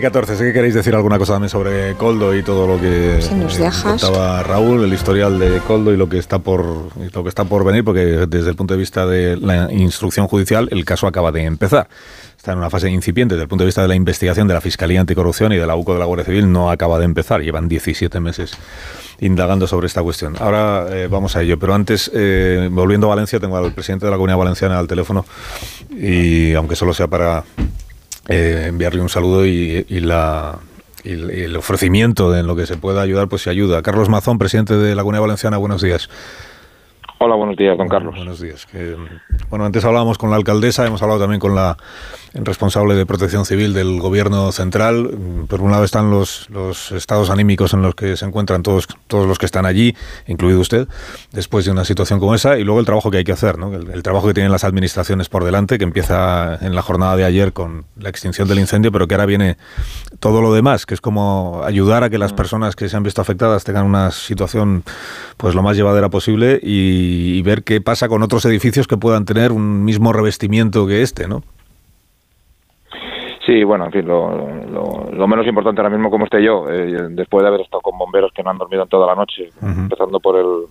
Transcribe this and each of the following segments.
14, sé que queréis decir alguna cosa también sobre Coldo y todo lo que si nos dejas. Raúl, el historial de Coldo y lo que está por lo que está por venir, porque desde el punto de vista de la instrucción judicial el caso acaba de empezar. Está en una fase incipiente desde el punto de vista de la investigación de la Fiscalía Anticorrupción y de la UCO de la Guardia Civil no acaba de empezar, llevan 17 meses indagando sobre esta cuestión. Ahora eh, vamos a ello, pero antes, eh, volviendo a Valencia, tengo al presidente de la Comunidad Valenciana al teléfono y aunque solo sea para eh, enviarle un saludo y, la, el ofrecimiento de en lo que se pueda ayudar, pues se ayuda. Carlos Mazón, presidente de la Comunidad Valenciana, buenos días. Hola, buenos días, don Carlos. Buenos días. bueno, antes hablábamos con la alcaldesa, hemos hablado también con la responsable de protección civil del gobierno central. Por un lado están los, los estados anímicos en los que se encuentran todos, todos los que están allí, incluido usted, después de una situación como esa, y luego el trabajo que hay que hacer, ¿no? el, trabajo que tienen las administraciones por delante, que empieza en la jornada de ayer con la extinción del incendio, pero que ahora viene todo lo demás, que es como ayudar a que las mm. personas que se han visto afectadas tengan una situación pues lo más llevadera posible y y, ver qué pasa con otros edificios que puedan tener un mismo revestimiento que este, ¿no? Sí, bueno, en fin, lo, menos importante ahora mismo como esté yo, eh, después de haber estado con bomberos que no han dormido en toda la noche, empezando por el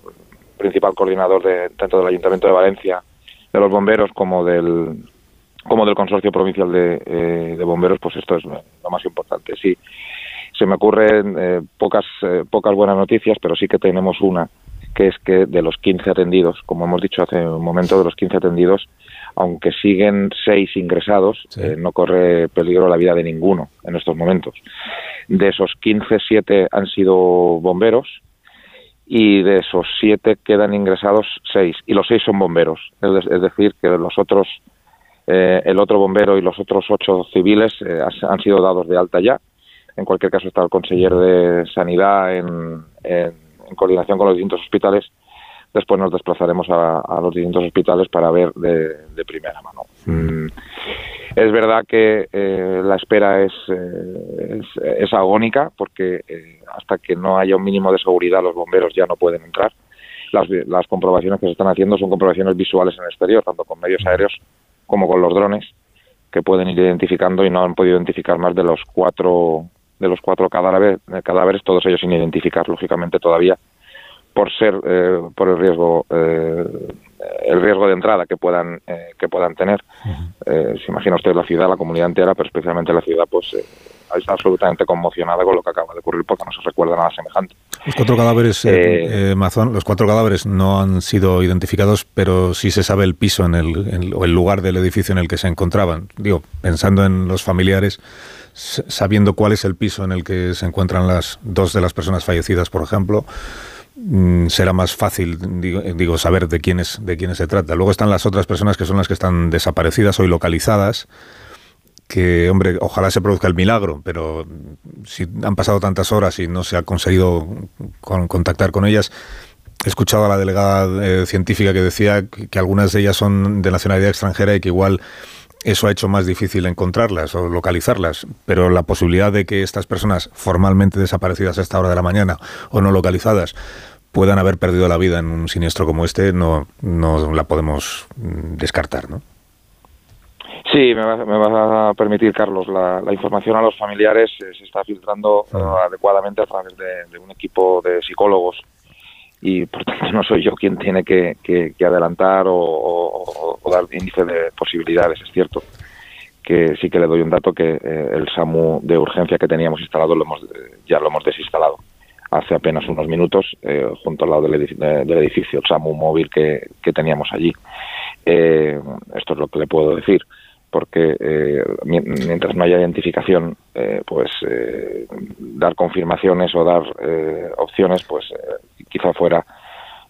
principal coordinador de, tanto del Ayuntamiento de Valencia, de los bomberos, como del como del Consorcio Provincial de, eh, de Bomberos, pues esto es lo más importante. Sí, se me ocurren eh, pocas, pocas buenas noticias, pero sí que tenemos una que es que de los 15 atendidos, como hemos dicho hace un momento, de los 15 atendidos, aunque siguen seis ingresados, eh, no corre peligro la vida de ninguno en estos momentos. De esos 15, siete han sido bomberos y de esos siete quedan ingresados seis y los seis son bomberos. Es, decir, que los otros, eh, el otro bombero y los otros ocho civiles eh, han sido dados de alta ya. En cualquier caso está el consejero de Sanidad en en coordinación con los distintos hospitales, después nos desplazaremos a, los distintos hospitales para ver de, primera mano. Mm. Es verdad que eh, la espera es, eh, es, agónica porque eh, hasta que no haya un mínimo de seguridad los bomberos ya no pueden entrar. Las, las comprobaciones que se están haciendo son comprobaciones visuales en el exterior, tanto con medios aéreos como con los drones, que pueden ir identificando y no han podido identificar más de los cuatro de los cuatro cadáveres, cadáveres todos ellos sin identificar, lógicamente todavía, por ser eh, por el riesgo eh, el riesgo de entrada que puedan eh, que puedan tener. se imagina usted la ciudad, la comunidad entera, pero especialmente la ciudad, pues está absolutamente conmocionada con lo que acaba de ocurrir porque no se recuerda nada semejante. Los cuatro cadáveres, Mazón, los cuatro cadáveres no han sido identificados, pero sí se sabe el piso en el, o el lugar del edificio en el que se encontraban. Digo, pensando en los familiares sabiendo cuál es el piso en el que se encuentran las dos de las personas fallecidas, por ejemplo, será más fácil, digo, saber de quiénes, de quiénes se trata. Luego están las otras personas que son las que están desaparecidas o localizadas, que, hombre, ojalá se produzca el milagro, pero si han pasado tantas horas y no se ha conseguido contactar con ellas, he escuchado a la delegada eh, científica que decía que algunas de ellas son de nacionalidad extranjera y que igual eso ha hecho más difícil encontrarlas o localizarlas, pero la posibilidad de que estas personas formalmente desaparecidas a esta hora de la mañana o no localizadas puedan haber perdido la vida en un siniestro como este no, no la podemos mm, descartar, ¿no? Sí, me va, a permitir, Carlos. La, información a los familiares se está filtrando ah. adecuadamente a través de, un equipo de psicólogos y por tanto no soy yo quien tiene que, adelantar o, dar índice de posibilidades, es cierto que sí que le doy un dato que eh, el SAMU de urgencia que teníamos instalado lo hemos, ya lo hemos desinstalado hace apenas unos minutos eh, junto al lado del edificio, el SAMU móvil que, teníamos allí. Eh, esto es lo que le puedo decir porque eh, mientras no haya identificación, eh, pues eh, dar confirmaciones o dar opciones, pues quizá fuera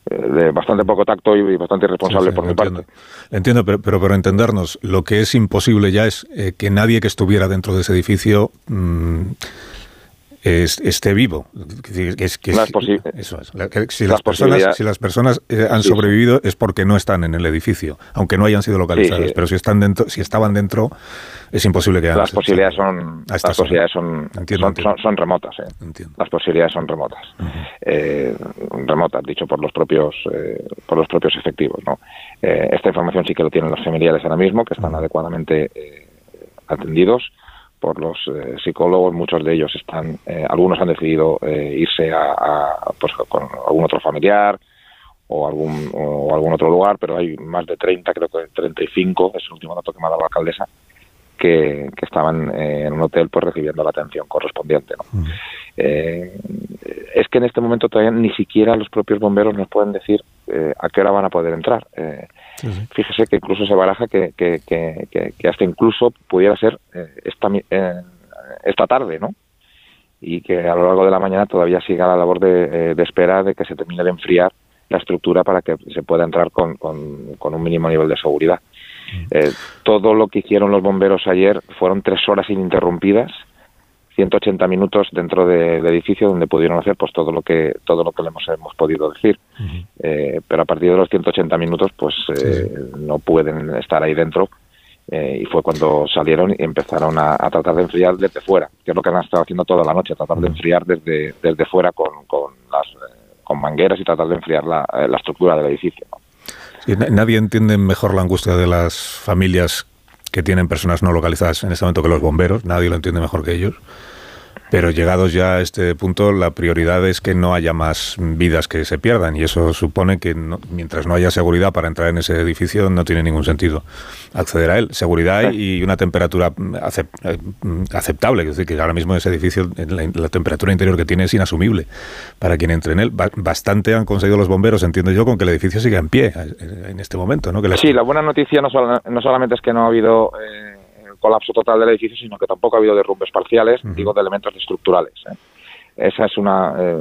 de bastante poco tacto y bastante irresponsable por mi parte. Entiendo, pero, pero para entendernos, lo que es imposible ya es que nadie que estuviera dentro de ese edificio mm, esté vivo. Es, que Eso es. Si las, personas, si las personas eh, han sobrevivido es porque no están en el edificio, aunque no hayan sido localizadas. pero si están dentro, si estaban dentro, es imposible que las posibilidades son las posibilidades son, son, remotas. Eh. Las posibilidades son remotas, eh, remotas, dicho por los propios por los propios efectivos. ¿no? esta información sí que lo tienen los familiares ahora mismo, que están adecuadamente atendidos por los eh, psicólogos, muchos de ellos están, eh, algunos han decidido eh, irse a, pues, con algún otro familiar o algún, o algún otro lugar, pero hay más de 30, creo que 35, es el último dato que me ha dado la alcaldesa, que, estaban en un hotel pues recibiendo la atención correspondiente. es que en este momento todavía ni siquiera los propios bomberos nos pueden decir a qué hora van a poder entrar. Fíjese que incluso se baraja que, que, que, hasta incluso pudiera ser eh, esta, eh, esta tarde, ¿no? Y que a lo largo de la mañana todavía siga la labor de, eh, de espera de que se termine de enfriar la estructura para que se pueda entrar con, con, con un mínimo nivel de seguridad. Mm. todo lo que hicieron los bomberos ayer fueron tres horas ininterrumpidas 180 minutos dentro del edificio donde pudieron hacer pues todo lo que todo lo que le hemos, hemos podido decir. Eh, pero a partir de los 180 minutos pues eh, no pueden estar ahí dentro. Eh, y fue cuando salieron y empezaron a, tratar de enfriar desde fuera que es lo que han estado haciendo toda la noche tratar de enfriar desde desde fuera con, con las con mangueras y tratar de enfriar la, la estructura del edificio nadie entiende mejor la angustia de las familias que tienen personas no localizadas en este momento que los bomberos, nadie lo entiende mejor que ellos. Pero llegados ya a este punto, la prioridad es que no haya más vidas que se pierdan y eso supone que mientras no haya seguridad para entrar en ese edificio no tiene ningún sentido acceder a él. Seguridad y una temperatura eh, aceptable, es decir, que ahora mismo ese edificio, la, temperatura interior que tiene es inasumible para quien entre en él. Bastante han conseguido los bomberos, entiendo yo, con que el edificio siga en pie eh, en este momento. ¿no? Sí, la buena noticia no, no solamente es que no ha habido... Eh colapso total del edificio, sino que tampoco ha habido derrumbes parciales, digo, de elementos estructurales. ¿eh? Esa es una eh,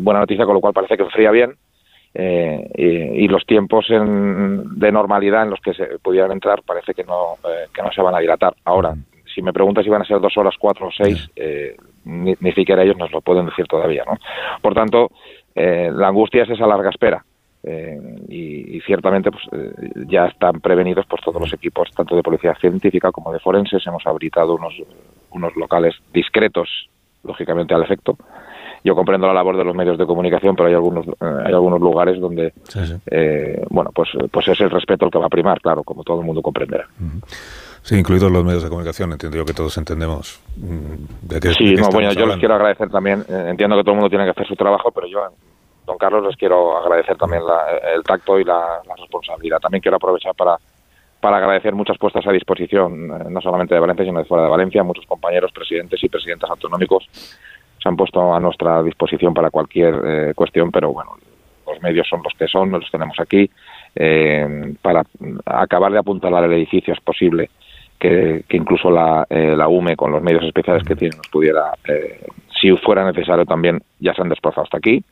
buena noticia, con lo cual parece que enfría bien. Eh, y, los tiempos de normalidad en los que se pudieran entrar parece que no, que no se van a dilatar. Ahora, si me preguntas si van a ser dos horas, cuatro o seis, ni, ni, siquiera ellos nos lo pueden decir todavía. ¿no? Por tanto, la angustia es esa larga espera. Eh, y, ciertamente pues, eh, ya están prevenidos pues, todos los equipos, tanto de policía científica como de forenses. Hemos habilitado unos, unos locales discretos, lógicamente al efecto. Yo comprendo la labor de los medios de comunicación, pero hay algunos, eh, hay algunos lugares donde, bueno, pues, pues es el respeto el que va a primar, claro, como todo el mundo comprenderá. Sí, incluidos los medios de comunicación, entiendo yo que todos entendemos mm, de qué Sí, bueno, yo les quiero agradecer también, entiendo que todo el mundo tiene que hacer su trabajo, pero yo don Carlos, les quiero agradecer también el tacto y la, responsabilidad. También quiero aprovechar para, para agradecer muchas puestas a disposición, eh, no solamente de Valencia, sino de fuera de Valencia. Muchos compañeros, presidentes y presidentas autonómicos se han puesto a nuestra disposición para cualquier eh, cuestión, pero bueno, los medios son los que son, los tenemos aquí. Eh, para acabar de apuntalar el edificio es posible que, incluso la, la UME, con los medios especiales que tiene, nos pudiera, si fuera necesario también, ya se han desplazado hasta aquí.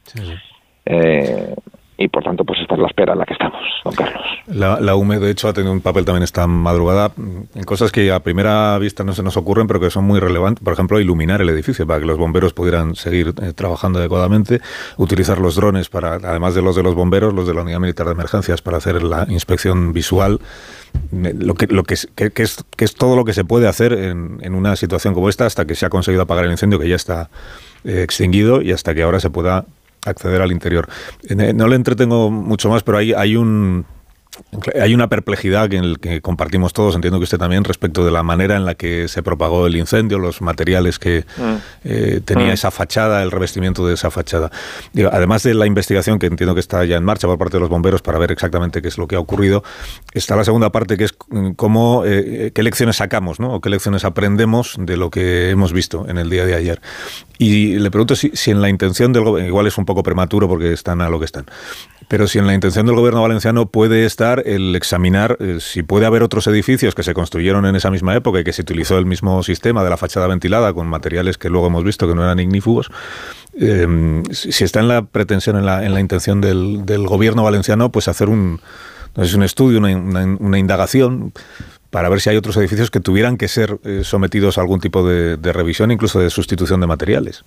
Eh, y por tanto, pues esta es la espera en la que estamos, don Carlos. La, la, UME, de hecho, ha tenido un papel también esta madrugada en cosas que a primera vista no se nos ocurren, pero que son muy relevantes. Por ejemplo, iluminar el edificio para que los bomberos pudieran seguir eh, trabajando adecuadamente, utilizar los drones para, además de los de los bomberos, los de la Unidad Militar de Emergencias para hacer la inspección visual. Lo que, lo que, es, que, es, que es todo lo que se puede hacer en, en, una situación como esta hasta que se ha conseguido apagar el incendio que ya está eh, extinguido y hasta que ahora se pueda acceder al interior. Eh, no le entretengo mucho más, pero hay, hay un hay una perplejidad en el que compartimos todos, entiendo que usted también, respecto de la manera en la que se propagó el incendio, los materiales que mm. eh, tenía mm. esa fachada, el revestimiento de esa fachada. además de la investigación que entiendo que está ya en marcha por parte de los bomberos para ver exactamente qué es lo que ha ocurrido, está la segunda parte que es mm, cómo, eh, qué lecciones sacamos, ¿no? O qué lecciones aprendemos de lo que hemos visto en el día de ayer. Y le pregunto si, si en la intención del gobierno, igual es un poco prematuro porque están a lo que están, pero si en la intención del gobierno valenciano puede estar el examinar eh, si puede haber otros edificios que se construyeron en esa misma época y que se utilizó el mismo sistema de la fachada ventilada con materiales que luego hemos visto que no eran ignífugos, eh, si está en la pretensión, en la, en la intención del, del, gobierno valenciano, pues hacer un, un estudio, una, indagación para ver si hay otros edificios que tuvieran que ser eh, sometidos a algún tipo de, de revisión, incluso de sustitución de materiales.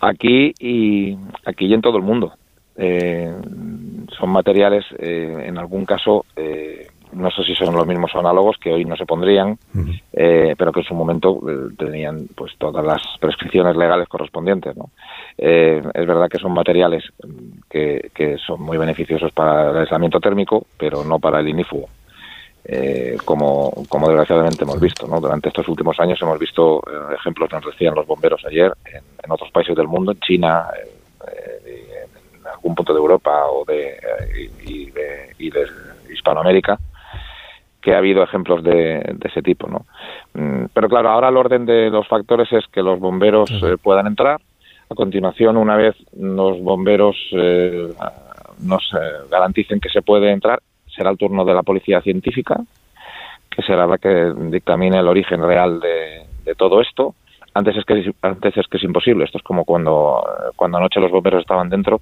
Aquí y aquí y en todo el mundo eh, son materiales, eh, en algún caso, eh, no sé si son los mismos análogos que hoy no se pondrían, eh, pero que en su momento tenían pues todas las prescripciones legales correspondientes. ¿no? es verdad que son materiales que, que, son muy beneficiosos para el aislamiento térmico, pero no para el inífugo. eh, como, como desgraciadamente hemos visto. ¿no? Durante estos últimos años hemos visto eh, ejemplos, nos decían los bomberos ayer, en, otros países del mundo, en China, en, algún punto de Europa o de, y, de, y de Hispanoamérica, que ha habido ejemplos de, ese tipo. ¿no? Mm, pero claro, ahora el orden de los factores es que los bomberos puedan entrar. A continuación, una vez los bomberos nos garanticen que se puede entrar, será el turno de la policía científica, que será la que dictamine el origen real de, todo esto. Antes es que antes es que es imposible. Esto es como cuando cuando anoche los bomberos estaban dentro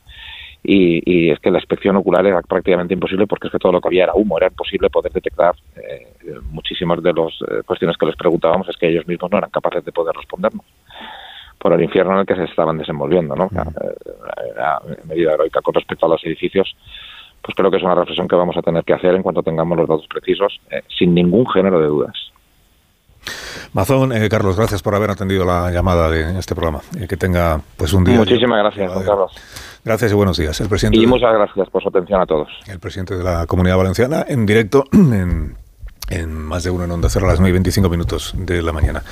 y, es que la inspección ocular era prácticamente imposible porque es que todo lo que había era humo. Era imposible poder detectar eh, muchísimas de las eh, cuestiones que les preguntábamos es que ellos mismos no eran capaces de poder respondernos por el infierno en el que se estaban desenvolviendo, ¿no? Era medida heroica con respecto a los edificios pues creo que es una reflexión que vamos a tener que hacer en cuanto tengamos los datos precisos, eh, sin ningún género de dudas. Mazón, eh, Carlos, gracias por haber atendido la llamada de este programa. y que tenga pues un día. Muchísimas gracias, Carlos. Gracias y buenos días. El presidente y muchas gracias por su atención a todos. El presidente de la Comunidad Valenciana en directo en, en más de uno en Onda Cero a las 9 y 25 minutos de la mañana.